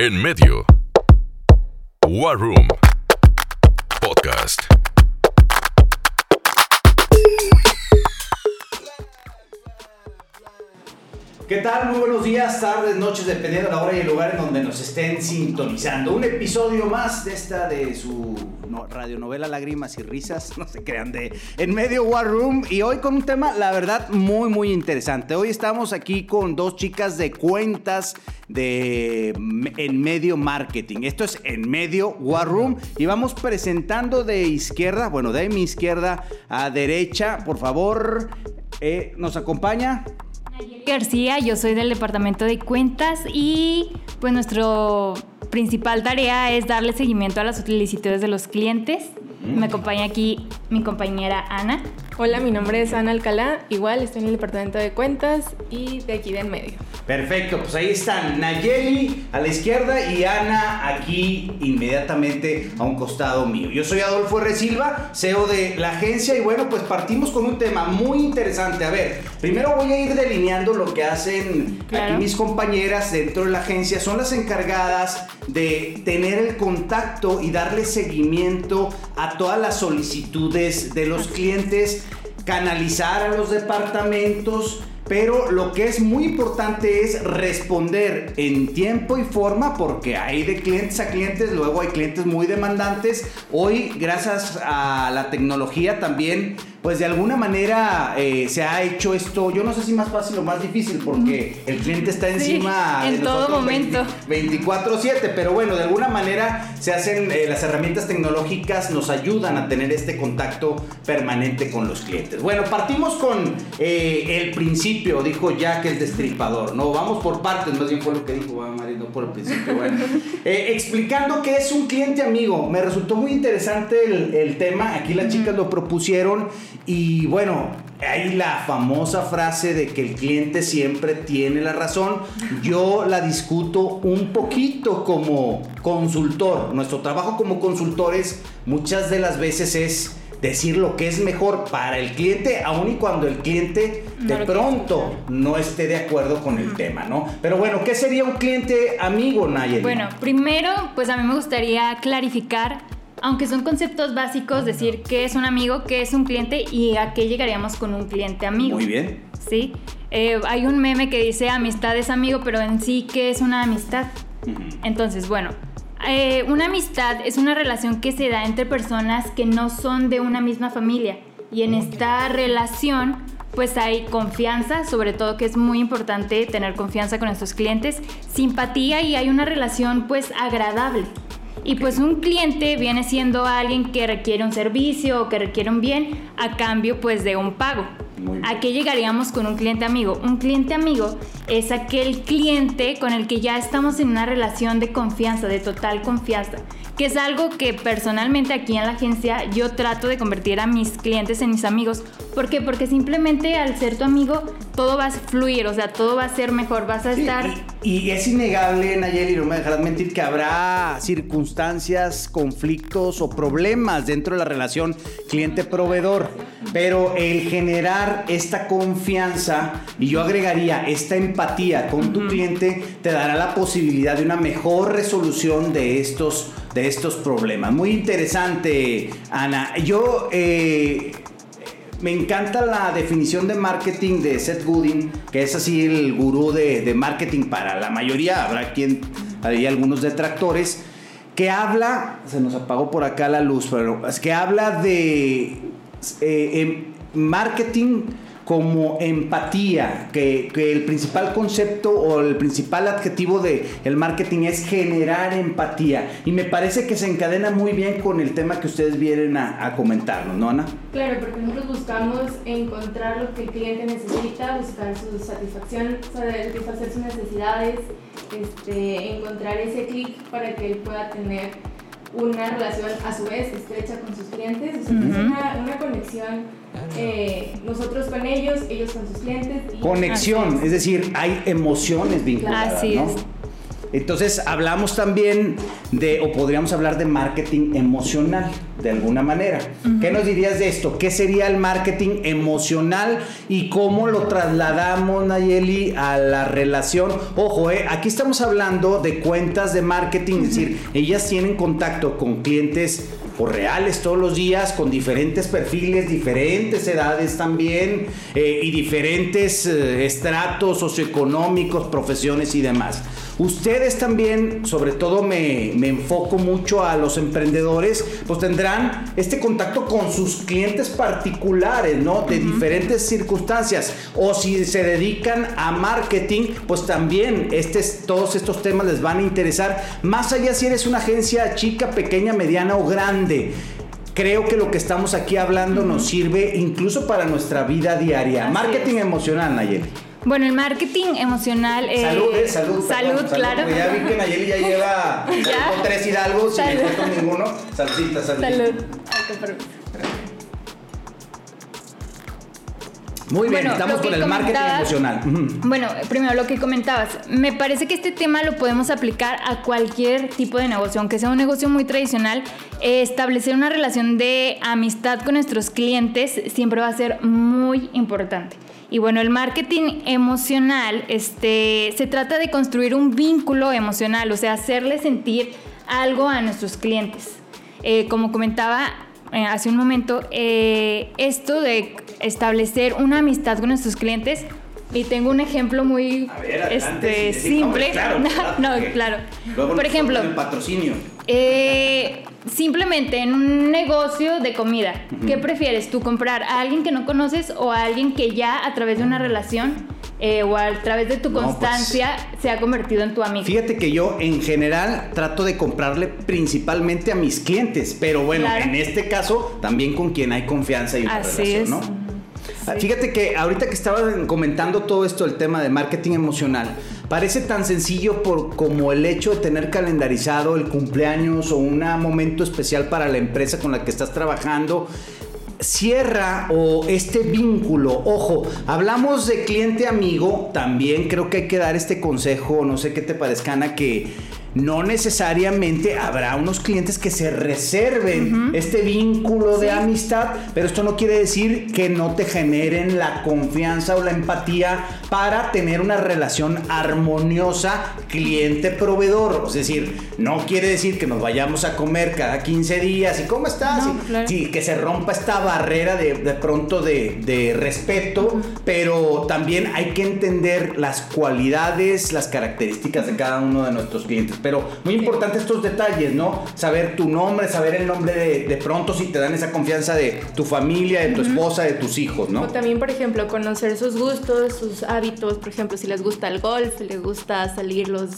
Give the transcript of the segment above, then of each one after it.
En medio. War Room. Podcast. ¿Qué tal? Muy buenos días, tardes, noches, dependiendo de la hora y el lugar en donde nos estén sintonizando. Un episodio más de esta de su no, radionovela Lágrimas y Risas, no se crean, de En Medio War Room. Y hoy con un tema, la verdad, muy, muy interesante. Hoy estamos aquí con dos chicas de cuentas de En Medio Marketing. Esto es En Medio War Room. Y vamos presentando de izquierda, bueno, de mi izquierda a derecha, por favor, eh, nos acompaña. García, yo soy del departamento de cuentas y pues nuestro principal tarea es darle seguimiento a las solicitudes de los clientes. Me acompaña aquí mi compañera Ana. Hola, mi nombre es Ana Alcalá, igual estoy en el departamento de cuentas y de aquí de en medio. Perfecto, pues ahí están Nayeli a la izquierda y Ana aquí inmediatamente a un costado mío. Yo soy Adolfo R. Silva, CEO de la agencia y bueno, pues partimos con un tema muy interesante. A ver, primero voy a ir delineando lo que hacen Claro. aquí mis compañeras dentro de la agencia. Son las encargadas de tener el contacto y darle seguimiento a todas las solicitudes de los clientes, canalizar a los departamentos, pero lo que es muy importante es responder en tiempo y forma porque hay de clientes a clientes, luego hay clientes muy demandantes. Hoy, gracias a la tecnología también, pues de alguna manera eh, se ha hecho esto, yo no sé si más fácil o más difícil porque el cliente está encima en de todo momento. 20 24/7, pero bueno, de alguna manera se hacen eh, las herramientas tecnológicas nos ayudan a tener este contacto permanente con los clientes. Bueno, partimos con eh, el principio, dijo Jack el destripador, no, vamos por partes, más bien fue lo que dijo ah, Mari, no por el principio, bueno. Explicando qué es un cliente amigo, me resultó muy interesante el, el tema, aquí las chicas lo propusieron y bueno, hay la famosa frase de que el cliente siempre tiene la razón. Yo la discuto un poquito como consultor. Nuestro trabajo como consultores muchas de las veces es decir lo que es mejor para el cliente, aun y cuando el cliente de No pronto no esté de acuerdo con el tema, ¿no? Pero bueno, ¿qué sería un cliente amigo, Nayeli? Bueno, primero, pues a mí me gustaría clarificar, aunque son conceptos básicos, decir qué es un amigo, qué es un cliente y a qué llegaríamos con un cliente amigo. Muy bien. Sí. Eh, hay un meme que dice amistad es amigo, pero en sí, ¿qué es una amistad? Entonces, bueno, eh, una amistad es una relación que se da entre personas que no son de una misma familia. Y en esta relación, pues hay confianza, sobre todo que es muy importante tener confianza con nuestros clientes, simpatía y hay una relación pues agradable. Y pues un cliente viene siendo alguien que requiere un servicio o que requiere un bien a cambio pues de un pago. ¿A qué llegaríamos con un cliente amigo? Un cliente amigo es aquel cliente con el que ya estamos en una relación de confianza, de total confianza, que es algo que personalmente aquí en la agencia yo trato de convertir a mis clientes en mis amigos. ¿Por qué? Porque simplemente al ser tu amigo todo va a fluir, o sea, todo va a ser mejor, vas a Sí, estar... y, y es innegable, Nayeli, no me dejarás mentir, que habrá circunstancias, conflictos o problemas dentro de la relación cliente-proveedor. Pero el generar esta confianza, y yo agregaría esta empatía con tu cliente, te dará la posibilidad de una mejor resolución de estos, de estos problemas. Muy interesante, Ana. Yo... eh, me encanta la definición de marketing de Seth Godin, que es así el gurú de, marketing para la mayoría, habrá quien, hay algunos detractores, que habla, se nos apagó por acá la luz, pero es que habla de eh, em- marketing como empatía, que, que el principal concepto o el principal adjetivo del el marketing es generar empatía. Y me parece que se encadena muy bien con el tema que ustedes vienen a, a comentarnos, ¿no, Ana? Claro, porque nosotros buscamos encontrar lo que el cliente necesita, buscar su satisfacción, satisfacer sus necesidades, este, encontrar ese clic para que él pueda tener una relación a su vez estrecha con sus clientes, o sea, que es una, una conexión eh, nosotros con ellos, ellos con sus clientes. y- Conexión, es. es decir, hay emociones vinculadas. Así ¿no? es. Entonces hablamos también de, o podríamos hablar de marketing emocional, de alguna manera. ¿Qué nos dirías de esto? ¿Qué sería el marketing emocional y cómo lo trasladamos, Nayeli, a la relación? Ojo, eh, aquí estamos hablando de cuentas de marketing, es decir, ellas tienen contacto con clientes o reales todos los días, con diferentes perfiles, diferentes edades también, eh, y diferentes eh, estratos socioeconómicos, profesiones y demás. Ustedes también, sobre todo me, me, enfoco mucho a los emprendedores, pues tendrán este contacto con sus clientes particulares, ¿no? De diferentes circunstancias. O si se dedican a marketing, pues también este, todos estos temas les van a interesar. Más allá si eres una agencia chica, pequeña, mediana o grande creo que lo que estamos aquí hablando nos sirve incluso para nuestra vida diaria. Así Marketing es. emocional, Nayeli. Bueno, el marketing emocional. eh, salud, eh, salud. Salud, perdón, claro. Porque ya vi que Nayeli ya lleva Ya. tres hidalgos y Salud. me con ninguno. Saludita, salud. Salud. Ay, qué permiso. Muy bien, Bueno, estamos con el marketing emocional. Bueno, primero lo que comentabas, me parece que este tema lo podemos aplicar a cualquier tipo de negocio, aunque sea un negocio muy tradicional, eh, establecer una relación de amistad con nuestros clientes siempre va a ser muy importante. Y bueno, el marketing emocional, este, se trata de construir un vínculo emocional, o sea, hacerle sentir algo a nuestros clientes. Eh, como comentaba eh, hace un momento, eh, esto de establecer una amistad con nuestros clientes, y tengo un ejemplo muy A ver, adelante, este, simple. claro, no, claro. Luego Por ejemplo, el patrocinio. Simplemente en un negocio de comida, ¿qué prefieres tú comprar a alguien que no conoces o a alguien que ya a través de una relación eh, o a través de tu No, pues- constancia se ha convertido en tu amigo? Fíjate que yo en general trato de comprarle principalmente a mis clientes, pero bueno, Claro. en este caso también con quien hay confianza y una Así relación, es. ¿no? Fíjate que ahorita que estaba comentando todo esto, el tema de marketing emocional, parece tan sencillo por como el hecho de tener calendarizado el cumpleaños o un momento especial para la empresa con la que estás trabajando. Cierra o este vínculo, ojo, hablamos de cliente amigo, también creo que hay que dar este consejo, no sé qué te parezca, Ana, que no necesariamente habrá unos clientes que se reserven este vínculo de amistad, pero esto no quiere decir que no te generen la confianza o la empatía para tener una relación armoniosa cliente-proveedor. Es decir, no quiere decir que nos vayamos a comer cada 15 días y ¿cómo estás? No, Y- claro. sí, que se rompa esta barrera de, de pronto de, de respeto, pero también hay que entender las cualidades, las características de cada uno de nuestros clientes. Pero muy importante estos detalles, ¿no? Saber tu nombre, saber el nombre de, de pronto si te dan esa confianza de tu familia, de tu esposa, de tus hijos, ¿no? O también, por ejemplo, conocer sus gustos, sus hábitos, por ejemplo, si les gusta el golf, si les gusta salir los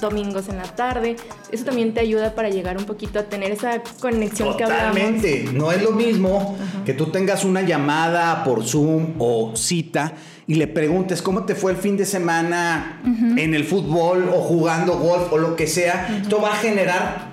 domingos en la tarde, eso también te ayuda para llegar un poquito a tener esa conexión que hablamos. Totalmente. No es lo mismo que tú tengas una llamada por Zoom o cita y le preguntes cómo te fue el fin de semana en el fútbol o jugando golf o lo que sea. Esto va a generar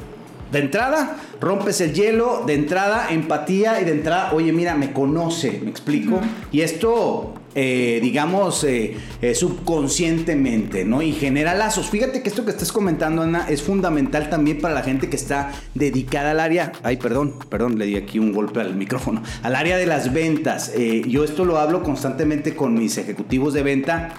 de entrada, rompes el hielo, de entrada, empatía y de entrada, oye, mira, me conoce, me explico. Y esto, eh, digamos, eh, eh, subconscientemente, ¿no? Y genera lazos. Fíjate que esto que estás comentando, Ana, es fundamental también para la gente que está dedicada al área. Ay, perdón, perdón, le di aquí un golpe al micrófono. Al área de las ventas. Yo esto lo hablo constantemente con mis ejecutivos de venta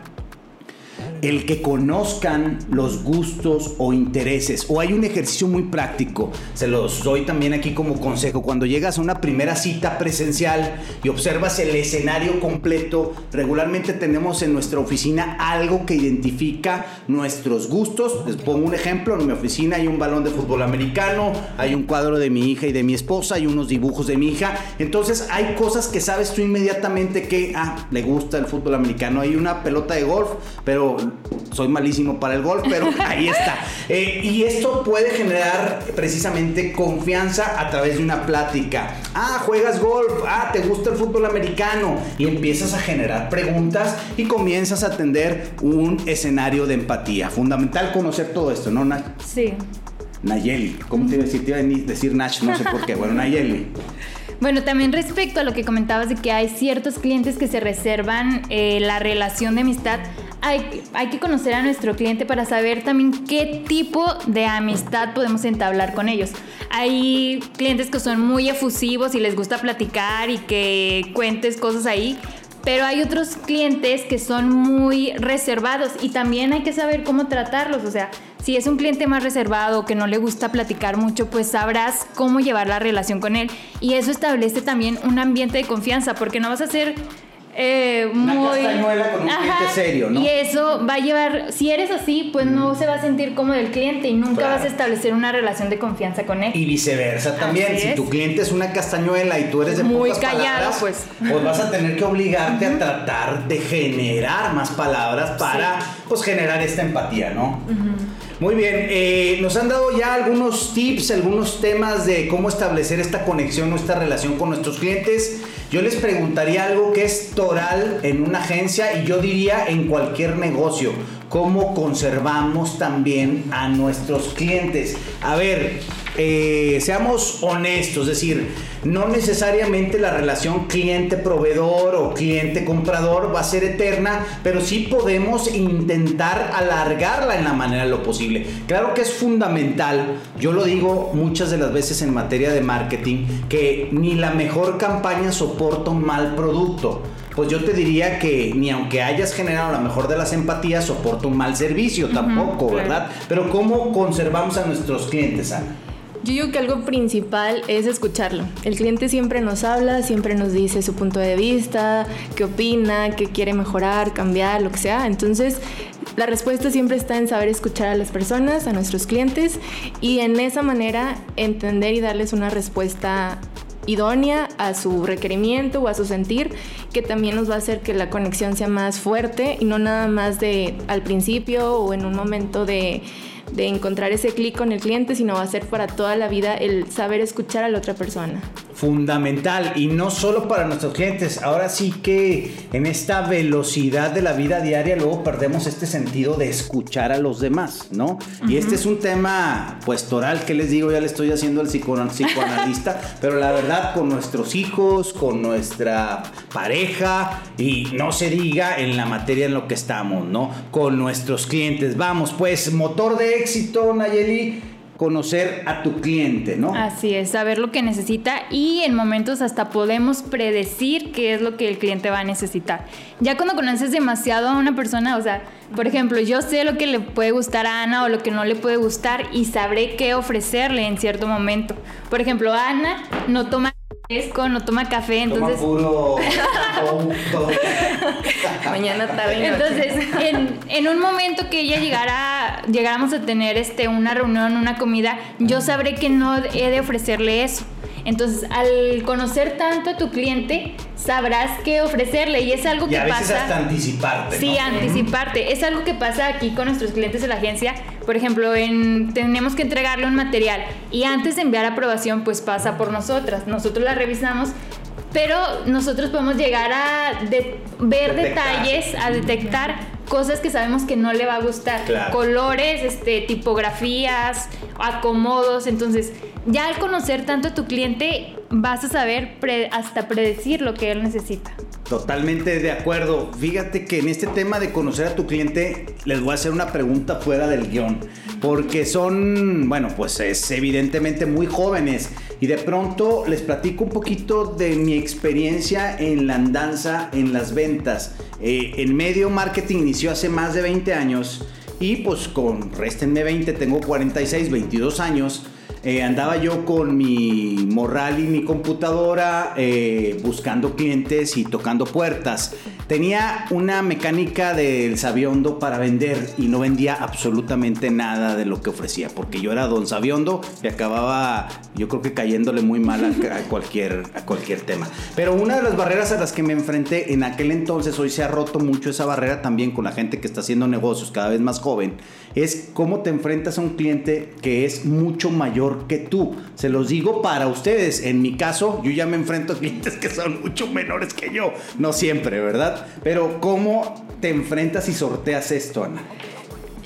el que conozcan los gustos o intereses. O hay un ejercicio muy práctico, se los doy también aquí como consejo. Cuando llegas a una primera cita presencial y observas el escenario completo, regularmente tenemos en nuestra oficina algo que identifica nuestros gustos. Les pongo un ejemplo, en mi oficina hay un balón de fútbol americano, hay un cuadro de mi hija y de mi esposa, hay unos dibujos de mi hija. Entonces hay cosas que sabes tú inmediatamente que, ah, le gusta el fútbol americano, hay una pelota de golf, pero soy malísimo para el golf, pero ahí está. Eh, y esto puede generar precisamente confianza a través de una plática. Ah, juegas golf, ah, te gusta el fútbol americano. Y empiezas a generar preguntas y comienzas a atender un escenario de empatía. Fundamental conocer todo esto, ¿no, Nach? Sí. Nayeli. ¿Cómo te iba a decir? Te iba a decir Nach, no sé por qué. Bueno, Nayeli. Bueno, también respecto a lo que comentabas de que hay ciertos clientes que se reservan eh, la relación de amistad, hay, que conocer a nuestro cliente para saber también qué tipo de amistad podemos entablar con ellos. Hay clientes que son muy efusivos y les gusta platicar y que cuentes cosas ahí, pero hay otros clientes que son muy reservados y también hay que saber cómo tratarlos. O sea, si es un cliente más reservado que no le gusta platicar mucho, pues sabrás cómo llevar la relación con él. Y eso establece también un ambiente de confianza, porque no vas a ser eh, Una muy... castañuela con un cliente serio, ¿no? Y eso va a llevar, si eres así, pues no se va a sentir cómodo el cliente y nunca Claro. vas a establecer una relación de confianza con él. Y viceversa también. Así Si es. tu cliente es una castañuela y tú eres de Muy pocas callado, palabras, pues. pues vas a tener que obligarte a tratar de generar más palabras para pues generar esta empatía, ¿no? Muy bien, eh, nos han dado ya algunos tips, algunos temas de cómo establecer esta conexión o esta relación con nuestros clientes. Yo les preguntaría algo que es toral en una agencia y yo diría en cualquier negocio. ¿Cómo conservamos también a nuestros clientes? A ver, eh, seamos honestos, es decir, no necesariamente la relación cliente-proveedor o cliente-comprador va a ser eterna, pero sí podemos intentar alargarla en la manera de lo posible. Claro que es fundamental, yo lo digo muchas de las veces en materia de marketing, que ni la mejor campaña soporta un mal producto. Pues yo te diría que ni aunque hayas generado la mejor de las empatías, soporta un mal servicio tampoco, claro. ¿verdad? Pero ¿cómo conservamos a nuestros clientes, Ana? Yo digo que algo principal es escucharlo. El cliente siempre nos habla, siempre nos dice su punto de vista, qué opina, qué quiere mejorar, cambiar, lo que sea. Entonces, la respuesta siempre está en saber escuchar a las personas, a nuestros clientes y en esa manera entender y darles una respuesta idónea a su requerimiento o a su sentir, que también nos va a hacer que la conexión sea más fuerte y no nada más de al principio o en un momento de, de encontrar ese clic con el cliente, sino va a ser para toda la vida el saber escuchar a la otra persona. Fundamental y no solo para nuestros clientes, ahora sí que en esta velocidad de la vida diaria luego perdemos este sentido de escuchar a los demás, ¿no? Y este es un tema pues toral, que les digo? Ya le estoy haciendo el psico- psicoanalista, pero la verdad con nuestros hijos, con nuestra pareja y no se diga en la materia en lo que estamos, ¿no? Con nuestros clientes. Vamos, pues motor de éxito, Nayeli, conocer a tu cliente, ¿no? Así es, saber lo que necesita y en momentos hasta podemos predecir qué es lo que el cliente va a necesitar. Ya cuando conoces demasiado a una persona, o sea, por ejemplo, yo sé lo que le puede gustar a Ana o lo que no le puede gustar y sabré qué ofrecerle en cierto momento. Por ejemplo, Ana no toma no toma café, Toma entonces... puro todo. Mañana, tarde. Entonces, en, en un momento que ella llegara, llegáramos a tener este, una reunión, una comida, yo sabré que no he de ofrecerle eso. Entonces, al conocer tanto a tu cliente, sabrás qué ofrecerle y es algo Y que a veces pasa. hasta anticiparte. Sí, ¿no? anticiparte. Es algo que pasa aquí con nuestros clientes de la agencia. Por ejemplo, en, tenemos que entregarle un material y antes de enviar aprobación, pues pasa por nosotras. Nosotros la revisamos, pero nosotros podemos llegar a de- ver Detectar. detalles, a detectar cosas que sabemos que no le va a gustar. Claro. Colores, este, tipografías, acomodos. Entonces, ya al conocer tanto a tu cliente, vas a saber pre- hasta predecir lo que él necesita. Totalmente de acuerdo. Fíjate que en este tema de conocer a tu cliente, les voy a hacer una pregunta fuera del guion. Porque son, bueno, pues es evidentemente muy jóvenes. Y de pronto les platico un poquito de mi experiencia en la andanza, en las ventas. Eh, en medio marketing inició hace más de 20 años. Y pues con, réstenme 20, tengo 46, 22 años. Eh, andaba yo con mi morral y mi computadora eh, buscando clientes y tocando puertas. Tenía una mecánica del sabiondo para vender y no vendía absolutamente nada de lo que ofrecía porque yo era don sabiondo y acababa yo creo que cayéndole muy mal a, a cualquier, a cualquier tema. Pero una de las barreras a las que me enfrenté en aquel entonces, hoy se ha roto mucho esa barrera también con la gente que está haciendo negocios cada vez más joven, es cómo te enfrentas a un cliente que es mucho mayor que tú. Se los digo para ustedes. En mi caso, yo ya me enfrento a clientes que son mucho menores que yo. No siempre, ¿verdad? Pero ¿cómo te enfrentas y sorteas esto, Ana?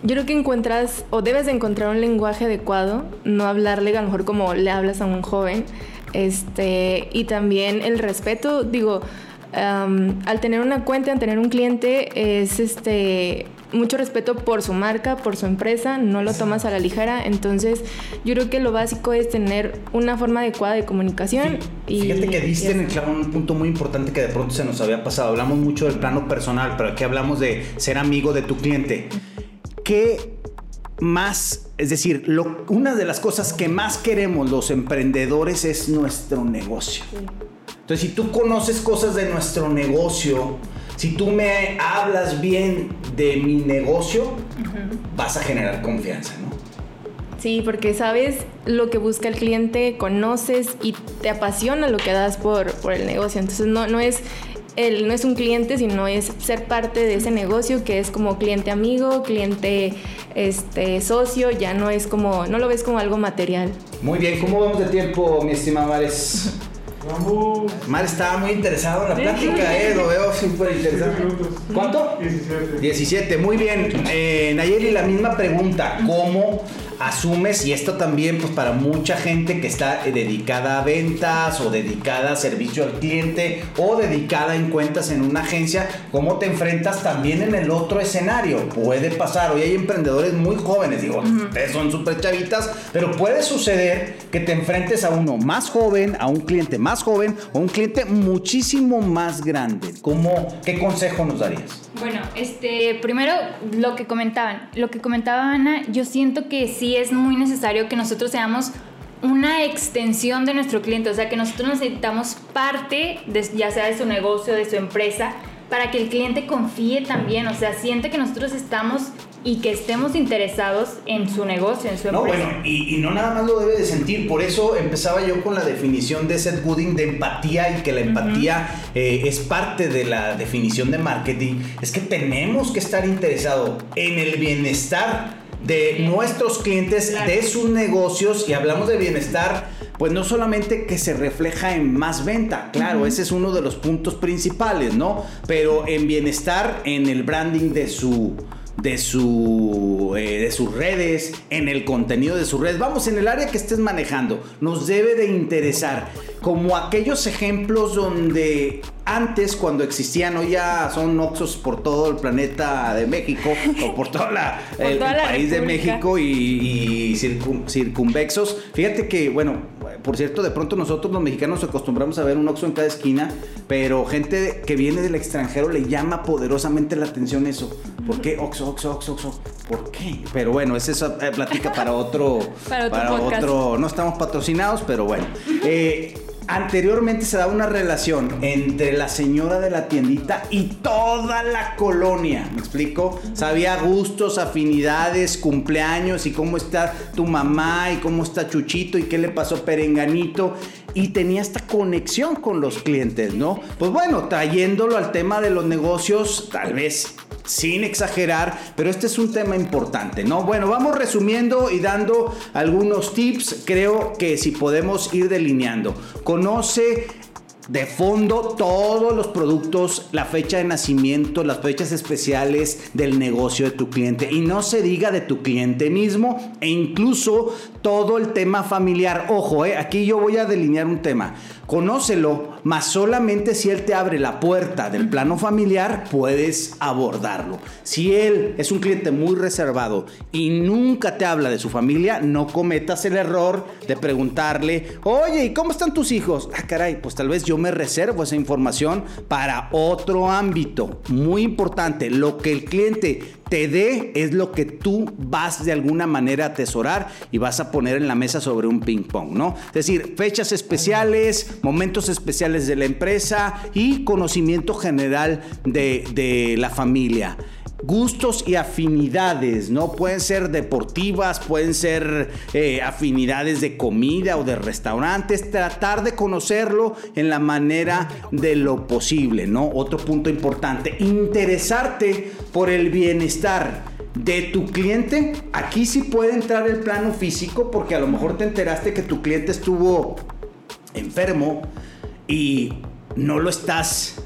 Yo creo que encuentras o debes de encontrar un lenguaje adecuado, no hablarle a lo mejor como le hablas a un joven, este, y también el respeto, digo, al tener una cuenta, al tener un cliente, es este mucho respeto por su marca, por su empresa, no lo tomas a la ligera. Entonces, yo creo que lo básico es tener una forma adecuada de comunicación. y, Fíjate que diste en el clavo un punto muy importante que de pronto se nos había pasado. Hablamos mucho del plano personal, pero aquí hablamos de ser amigo de tu cliente. ¿Qué más, es decir, lo- una de las cosas que más queremos los emprendedores es nuestro negocio? Entonces, si tú conoces cosas de nuestro negocio, si tú me hablas bien de mi negocio, vas a generar confianza, ¿no? Sí, porque sabes lo que busca el cliente, conoces y te apasiona lo que das por, por el negocio. Entonces no, no, es el, no es un cliente, sino es ser parte de ese negocio que es como cliente amigo, cliente este, socio, ya no es como, no lo ves como algo material. Muy bien, ¿cómo vamos de tiempo, mi estimada Mares? Vamos. Mar estaba muy interesado en la plática, eh, lo veo súper interesante. ¿Cuánto? 17. 17, muy bien. Eh, Nayeli, la misma pregunta, ¿cómo asumes, y esto también pues para mucha gente que está eh, dedicada a ventas o dedicada a servicio al cliente o dedicada en cuentas en una agencia, cómo te enfrentas también en el otro escenario? Puede pasar, hoy hay emprendedores muy jóvenes, digo, ustedes son súper chavitas, pero puede suceder que te enfrentes a uno más joven, a un cliente más joven o un cliente muchísimo más grande. ¿Cómo, ¿Qué consejo nos darías? Bueno, este, primero lo que comentaban, lo que comentaba Ana, yo siento que sí es muy necesario que nosotros seamos una extensión de nuestro cliente, o sea, que nosotros necesitamos parte, de, ya sea de su negocio, de su empresa, para que el cliente confíe también, o sea, siente que nosotros estamos y que estemos interesados en su negocio, en su No, empresa. bueno, y, y no nada más lo debe de sentir. Por eso empezaba yo con la definición de Seth Godin de empatía y que la empatía eh, es parte de la definición de marketing. Es que tenemos que estar interesados en el bienestar de nuestros clientes, Claro. de sus negocios y hablamos de bienestar, pues no solamente que se refleja en más venta, claro, ese es uno de los puntos principales, ¿no? Pero en bienestar, en el branding de su de, su, eh, de sus redes, en el contenido de sus redes. Vamos, en el área que estés manejando, nos debe de interesar. Como aquellos ejemplos donde antes, cuando existían, hoy ya son Oxos por todo el planeta de México, o por Por el, el país de. México y, y circun- circunvexos. Fíjate que, bueno, por cierto, de pronto nosotros los mexicanos acostumbramos a ver un Oxxo en cada esquina, pero gente que viene del extranjero le llama poderosamente la atención eso. ¿Por qué Oxxo, Oxxo, Oxxo, Oxxo? ¿Por qué? Pero bueno, esa es eh, plática para otro, Para otro podcast. otro- No estamos patrocinados, pero bueno. Eh, Anteriormente se daba una relación entre la señora de la tiendita y toda la colonia. ¿Me explico? Sabía gustos, afinidades, cumpleaños y cómo está tu mamá y cómo está Chuchito y qué le pasó Perenganito. Y tenía esta conexión con los clientes, ¿no? Pues bueno, trayéndolo al tema de los negocios, tal vez sin exagerar, pero este es un tema importante, ¿no? Bueno, vamos resumiendo y dando algunos tips, creo que si podemos ir delineando. Conoce de fondo todos los productos, la fecha de nacimiento, las fechas especiales del negocio de tu cliente y no se diga de tu cliente mismo e incluso todo el tema familiar. Ojo, eh, aquí yo voy a delinear un tema. Conócelo, mas solamente si él te abre la puerta del plano familiar puedes abordarlo. Si él es un cliente muy reservado y nunca te habla de su familia, no cometas el error de preguntarle, oye, ¿y cómo están tus hijos? Ah, caray, pues tal vez yo me reservo esa información para otro ámbito. Muy importante, lo que el cliente te dé es lo que tú vas de alguna manera a atesorar y vas a poner en la mesa sobre un ping pong, ¿no? Es decir, fechas especiales, momentos especiales de la empresa y conocimiento general de, de la familia. Gustos y afinidades, ¿no? Pueden ser deportivas, pueden ser eh, afinidades de comida o de restaurantes. Tratar de conocerlo en la manera de lo posible, ¿no? Otro punto importante, interesarte por el bienestar de tu cliente. Aquí sí puede entrar el plano físico porque a lo mejor te enteraste que tu cliente estuvo enfermo y no lo estás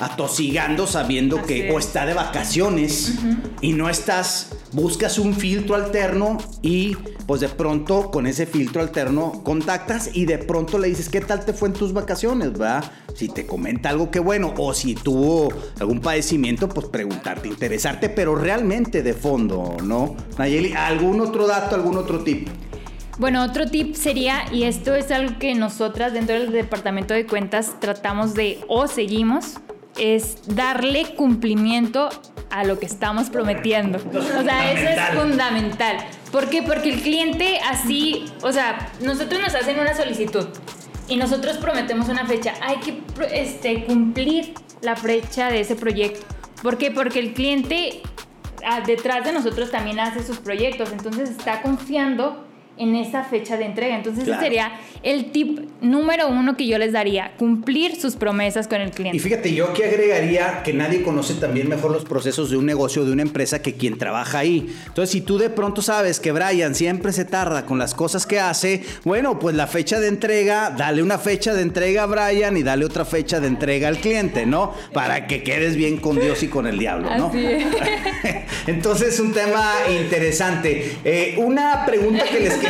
atosigando sabiendo Así que es. o está de vacaciones y no estás, buscas un filtro alterno y pues de pronto con ese filtro alterno contactas y de pronto le dices, ¿qué tal te fue en tus vacaciones? ¿verdad? Si te comenta algo que bueno o si tuvo algún padecimiento, pues preguntarte, interesarte, pero realmente de fondo, ¿no? Nayeli, ¿algún otro dato, algún otro tip? Bueno, otro tip sería, y esto es algo que nosotras dentro del departamento de cuentas tratamos de o seguimos, es darle cumplimiento a lo que estamos prometiendo. O sea, eso es fundamental. ¿Por qué? Porque el cliente así, o sea, nosotros nos hacen una solicitud y nosotros prometemos una fecha. Hay que este, cumplir la fecha de ese proyecto. ¿Por qué? Porque el cliente ah, detrás de nosotros también hace sus proyectos, entonces está confiando en esa fecha de entrega. Entonces Claro. ese sería el tip número uno que yo les daría, cumplir sus promesas con el cliente. Y fíjate, yo aquí agregaría que nadie conoce también mejor los procesos de un negocio, de una empresa, que quien trabaja ahí. Entonces, si tú de pronto sabes que Brian siempre se tarda con las cosas que hace, bueno, pues la fecha de entrega, dale una fecha de entrega a Brian y dale otra fecha de entrega al cliente, ¿no? Para que quedes bien con Dios y con el diablo, ¿no? Así es. Entonces, un tema interesante. Eh, una pregunta que les quiero.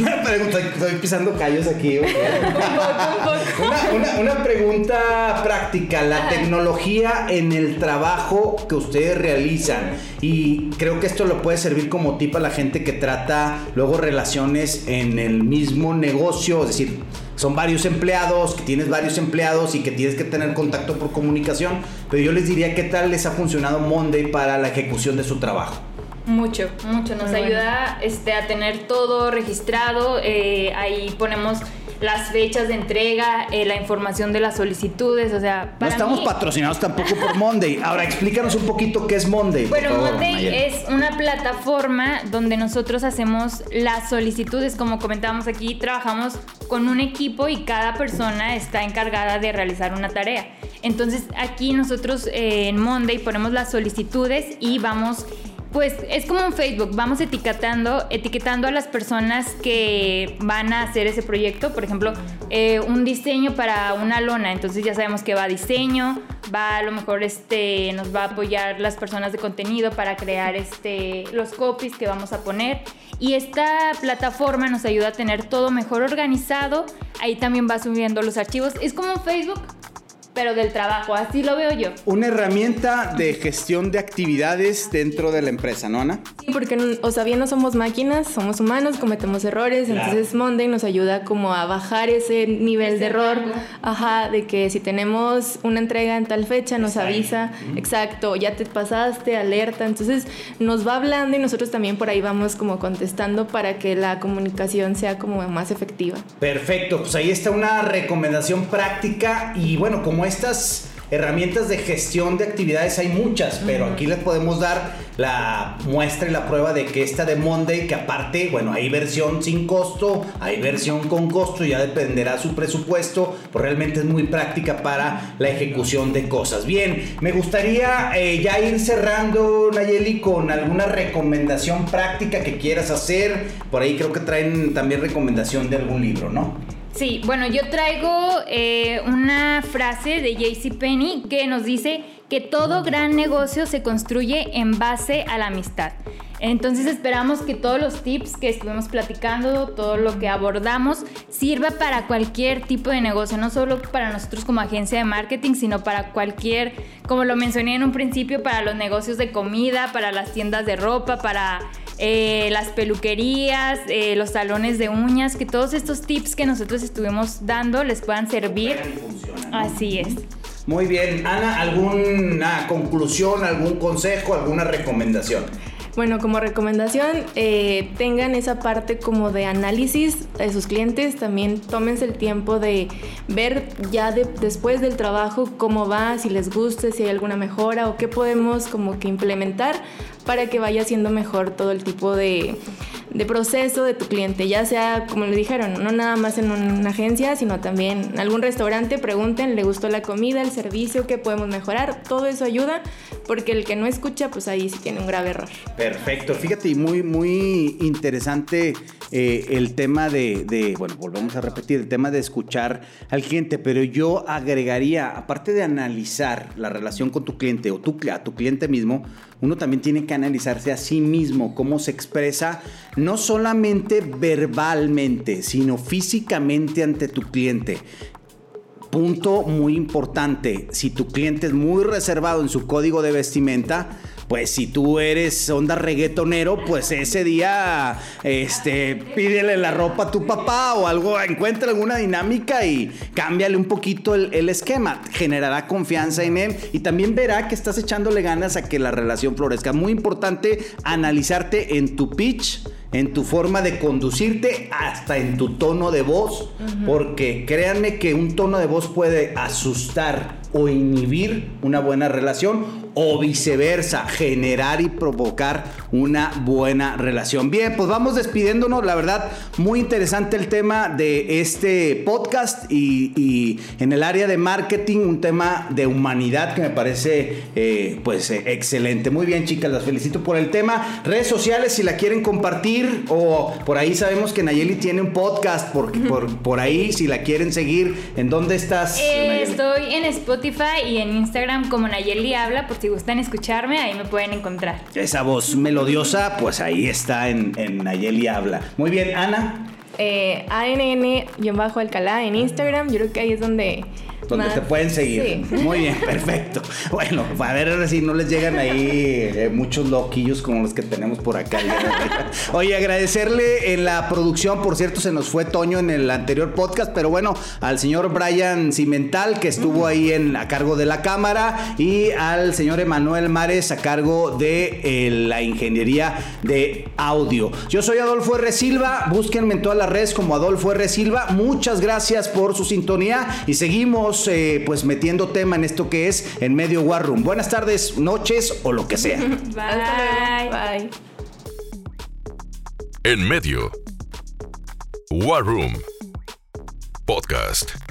una pregunta, estoy pisando callos aquí. ¿ok? Una, una- una pregunta práctica, la tecnología en el trabajo que ustedes realizan y creo que esto lo puede servir como tip a la gente que trata luego relaciones en el mismo negocio, es decir, son varios empleados, que tienes varios empleados y que tienes que tener contacto por comunicación, pero yo les diría qué tal les ha funcionado Monday para la ejecución de su trabajo. Mucho, mucho. Nos Muy bueno. ayuda este, a tener todo registrado. eh, ahí ponemos las fechas de entrega, eh, la información de las solicitudes. O sea, No para estamos mí- patrocinados tampoco por Monday. Ahora explícanos un poquito qué es Monday. Bueno, favor, Monday es una plataforma donde nosotros hacemos las solicitudes, como comentábamos aquí, trabajamos con un equipo y cada persona está encargada de realizar una tarea. Entonces aquí nosotros eh, en Monday ponemos las solicitudes y vamos, pues es como un Facebook, vamos etiquetando, etiquetando a las personas que van a hacer ese proyecto, por ejemplo, eh, un diseño para una lona, entonces ya sabemos que va a diseño, va a lo mejor este nos va a apoyar las personas de contenido para crear este los copies que vamos a poner. Y esta plataforma nos ayuda a tener todo mejor organizado. Ahí también va subiendo los archivos. Es como un Facebook pero del trabajo así lo veo yo Una herramienta de gestión de actividades dentro de la empresa, ¿no, Ana? Sí, porque, o sea, bien no somos máquinas, somos humanos, cometemos errores, Claro. entonces Monday nos ayuda como a bajar ese nivel de error, rango. ajá, de que si tenemos una entrega en tal fecha nos avisa, exacto, ya te pasaste, alerta, entonces nos va hablando y nosotros también por ahí vamos como contestando para que la comunicación sea como más efectiva. Perfecto, pues ahí está una recomendación práctica y bueno, como estas herramientas de gestión de actividades hay muchas, pero aquí les podemos dar la muestra y la prueba de que esta de Monday, que aparte, bueno, hay versión sin costo, hay versión con costo, ya dependerá su presupuesto, pues realmente es muy práctica para la ejecución de cosas. Bien, me gustaría eh, ya ir cerrando, Nayeli, con alguna recomendación práctica que quieras hacer. Por ahí creo que traen también recomendación de algún libro, ¿no? Sí, bueno, yo traigo eh, una frase de JC Penny que nos dice que todo gran negocio se construye en base a la amistad. Entonces esperamos que todos los tips que estuvimos platicando, todo lo que abordamos, sirva para cualquier tipo de negocio, no solo para nosotros como agencia de marketing, sino para cualquier, como lo mencioné en un principio, para los negocios de comida, para las tiendas de ropa, para eh, las peluquerías, eh, los salones de uñas, que todos estos tips que nosotros estuvimos dando les puedan servir. Así es. Muy bien, Ana, ¿alguna conclusión, algún consejo, alguna recomendación? Bueno, como recomendación, eh, tengan esa parte como de análisis de sus clientes, también tómense el tiempo de ver ya de- después del trabajo cómo va, si les gusta, si hay alguna mejora o qué podemos como que implementar para que vaya siendo mejor todo el tipo de, proceso de tu cliente, ya sea, como le dijeron, no nada más en una agencia, sino también en algún restaurante, pregunten, ¿le gustó la comida, el servicio, qué podemos mejorar? Todo eso ayuda, porque el que no escucha, pues ahí sí tiene un grave error. Perfecto, fíjate, muy, muy interesante eh, el tema de, de, bueno, volvemos a repetir, el tema de escuchar al cliente, pero yo agregaría, aparte de analizar la relación con tu cliente o tu, a tu cliente mismo, uno también tiene que analizarse a sí mismo, cómo se expresa, no solamente verbalmente, sino físicamente ante tu cliente. Punto muy importante, si tu cliente es muy reservado en su código de vestimenta, pues si tú eres onda reggaetonero, pues ese día, este, pídele la ropa a tu papá o algo, encuentra alguna dinámica y cámbiale un poquito el, el, esquema. Generará confianza en él y también verá que estás echándole ganas a que la relación florezca. Muy importante analizarte en tu pitch en tu forma de conducirte, hasta en tu tono de voz, porque créanme que un tono de voz puede asustar o inhibir una buena relación o viceversa, generar y provocar una buena relación. Bien, pues vamos despidiéndonos, la verdad, muy interesante el tema de este podcast y, y en el área de marketing, un tema de humanidad que me parece eh, pues eh, excelente. Muy bien, chicas, las felicito por el tema. Redes sociales, si la quieren compartir o por ahí sabemos que Nayeli tiene un podcast, por, por, por ahí, si la quieren seguir, ¿en dónde estás? Eh, estoy en Spotify y en Instagram como Nayeli Habla, por si gustan escucharme, ahí me pueden encontrar. Esa voz melodiosa, pues ahí está en, en Nayeli Habla. Muy bien, Ana. Eh, ANN-Alcalá en Instagram, yo creo que ahí es donde donde te pueden seguir. Sí. Muy bien, perfecto. Bueno, a ver si no les llegan ahí eh, muchos loquillos como los que tenemos por acá. Oye, agradecerle en la producción, por cierto, se nos fue Toño en el anterior podcast, pero bueno, al señor Brian Cimental, que estuvo ahí en, a cargo de la cámara, y al señor Emanuel Mares a cargo de eh, la ingeniería de audio. Yo soy Adolfo R. Silva, búsquenme en todas las redes como Adolfo R. Silva. Muchas gracias por su sintonía y seguimos eh, pues metiendo tema en esto que es en medio War Room. Buenas tardes, noches o lo que sea. Bye. Bye. En medio. War Room. Podcast.